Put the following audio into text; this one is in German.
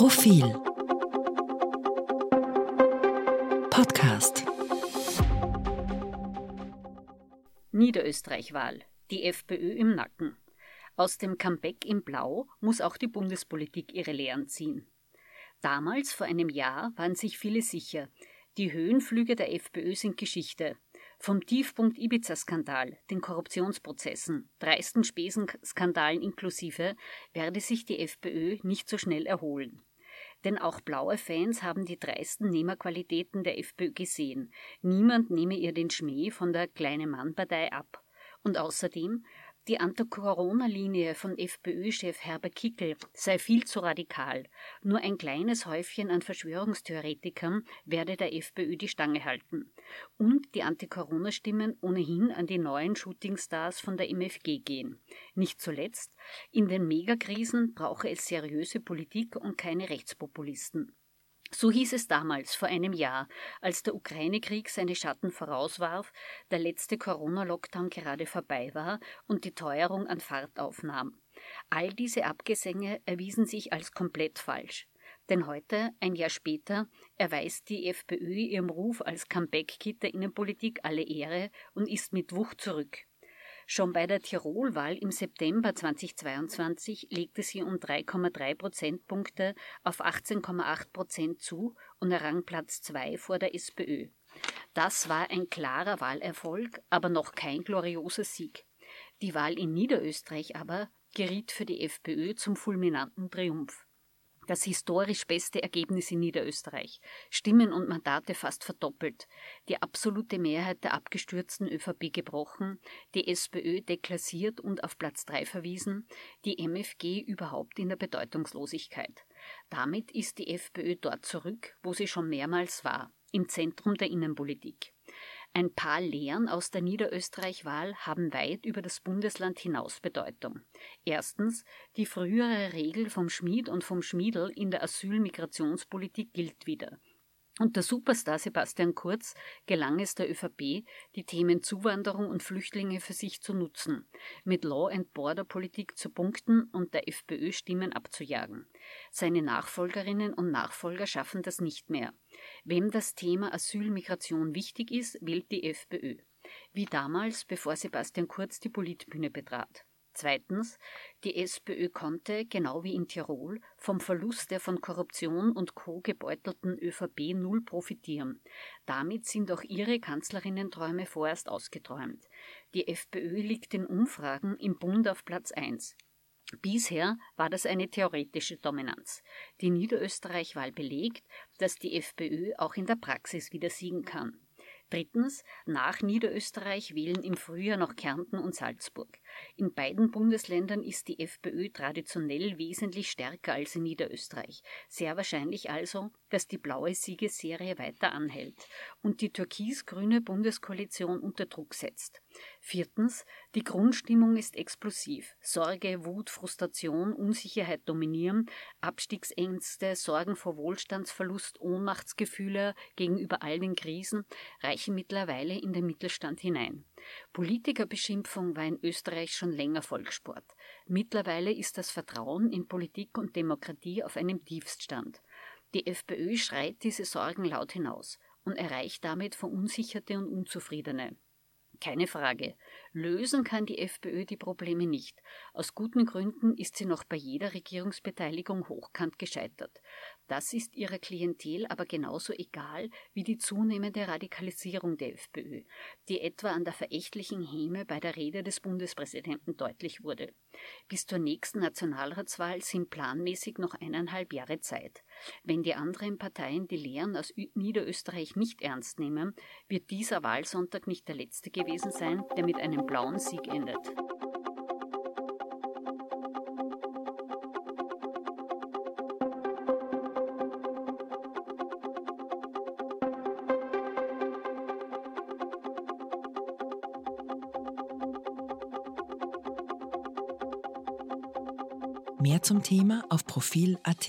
Profil Podcast Niederösterreich-Wahl. Die FPÖ im Nacken. Aus dem Comeback in Blau muss auch die Bundespolitik ihre Lehren ziehen. Damals, vor einem Jahr, waren sich viele sicher, die Höhenflüge der FPÖ sind Geschichte. Vom Tiefpunkt Ibiza-Skandal, den Korruptionsprozessen, dreisten Spesenskandalen inklusive, werde sich die FPÖ nicht so schnell erholen. Denn auch blaue Fans haben die dreisten Nehmerqualitäten der FPÖ gesehen. Niemand nehme ihr den Schmäh von der kleine Mann-Partei ab. Und außerdem, die Anti-Corona-Linie von FPÖ-Chef Herbert Kickel sei viel zu radikal. Nur ein kleines Häufchen an Verschwörungstheoretikern werde der FPÖ die Stange halten. Und die Anti-Corona-Stimmen ohnehin an die neuen Shootingstars von der MFG gehen. Nicht zuletzt, in den Megakrisen brauche es seriöse Politik und keine Rechtspopulisten. So hieß es damals, vor einem Jahr, als der Ukraine-Krieg seine Schatten vorauswarf, der letzte Corona-Lockdown gerade vorbei war und die Teuerung an Fahrt aufnahm. All diese Abgesänge erwiesen sich als komplett falsch. Denn heute, ein Jahr später, erweist die FPÖ ihrem Ruf als Comeback-Kit der Innenpolitik alle Ehre und ist mit Wucht zurück. Schon bei der Tirolwahl im September 2022 legte sie um 3,3 Prozentpunkte auf 18,8 Prozent zu und errang Platz 2 vor der SPÖ. Das war ein klarer Wahlerfolg, aber noch kein glorioser Sieg. Die Wahl in Niederösterreich aber geriet für die FPÖ zum fulminanten Triumph das historisch beste Ergebnis in Niederösterreich. Stimmen und Mandate fast verdoppelt. Die absolute Mehrheit der abgestürzten ÖVP gebrochen, die SPÖ deklassiert und auf Platz 3 verwiesen, die MFG überhaupt in der Bedeutungslosigkeit. Damit ist die FPÖ dort zurück, wo sie schon mehrmals war, im Zentrum der Innenpolitik. Ein paar Lehren aus der Niederösterreich-Wahl haben weit über das Bundesland hinaus Bedeutung. Erstens, die frühere Regel vom Schmied und vom Schmiedel in der Asyl-Migrationspolitik gilt wieder. Unter Superstar Sebastian Kurz gelang es der ÖVP, die Themen Zuwanderung und Flüchtlinge für sich zu nutzen, mit Law and Border Politik zu punkten und der FPÖ Stimmen abzujagen. Seine Nachfolgerinnen und Nachfolger schaffen das nicht mehr. Wem das Thema Asylmigration wichtig ist, wählt die FPÖ. Wie damals, bevor Sebastian Kurz die Politbühne betrat. Zweitens, die SPÖ konnte, genau wie in Tirol, vom Verlust der von Korruption und Co. gebeutelten ÖVP null profitieren. Damit sind auch ihre Kanzlerinnenträume vorerst ausgeträumt. Die FPÖ liegt in Umfragen im Bund auf Platz 1. Bisher war das eine theoretische Dominanz. Die Niederösterreich-Wahl belegt, dass die FPÖ auch in der Praxis wieder siegen kann. Drittens, nach Niederösterreich wählen im Frühjahr noch Kärnten und Salzburg. In beiden Bundesländern ist die FPÖ traditionell wesentlich stärker als in Niederösterreich. Sehr wahrscheinlich also, dass die blaue Siegesserie weiter anhält und die türkis-grüne Bundeskoalition unter Druck setzt. Viertens, die Grundstimmung ist explosiv. Sorge, Wut, Frustration, Unsicherheit dominieren, Abstiegsängste, Sorgen vor Wohlstandsverlust, Ohnmachtsgefühle gegenüber all den Krisen reichen mittlerweile in den Mittelstand hinein. Politikerbeschimpfung war in Österreich schon länger Volkssport. Mittlerweile ist das Vertrauen in Politik und Demokratie auf einem Tiefststand. Die FPÖ schreit diese Sorgen laut hinaus und erreicht damit Verunsicherte und Unzufriedene. Keine Frage. Lösen kann die FPÖ die Probleme nicht. Aus guten Gründen ist sie noch bei jeder Regierungsbeteiligung hochkant gescheitert. Das ist ihrer Klientel aber genauso egal wie die zunehmende Radikalisierung der FPÖ, die etwa an der verächtlichen Häme bei der Rede des Bundespräsidenten deutlich wurde. Bis zur nächsten Nationalratswahl sind planmäßig noch eineinhalb Jahre Zeit. Wenn die anderen Parteien die Lehren aus Niederösterreich nicht ernst nehmen, wird dieser Wahlsonntag nicht der letzte gewesen sein, der mit einem blauen Sieg endet. Mehr zum Thema auf Profil.at.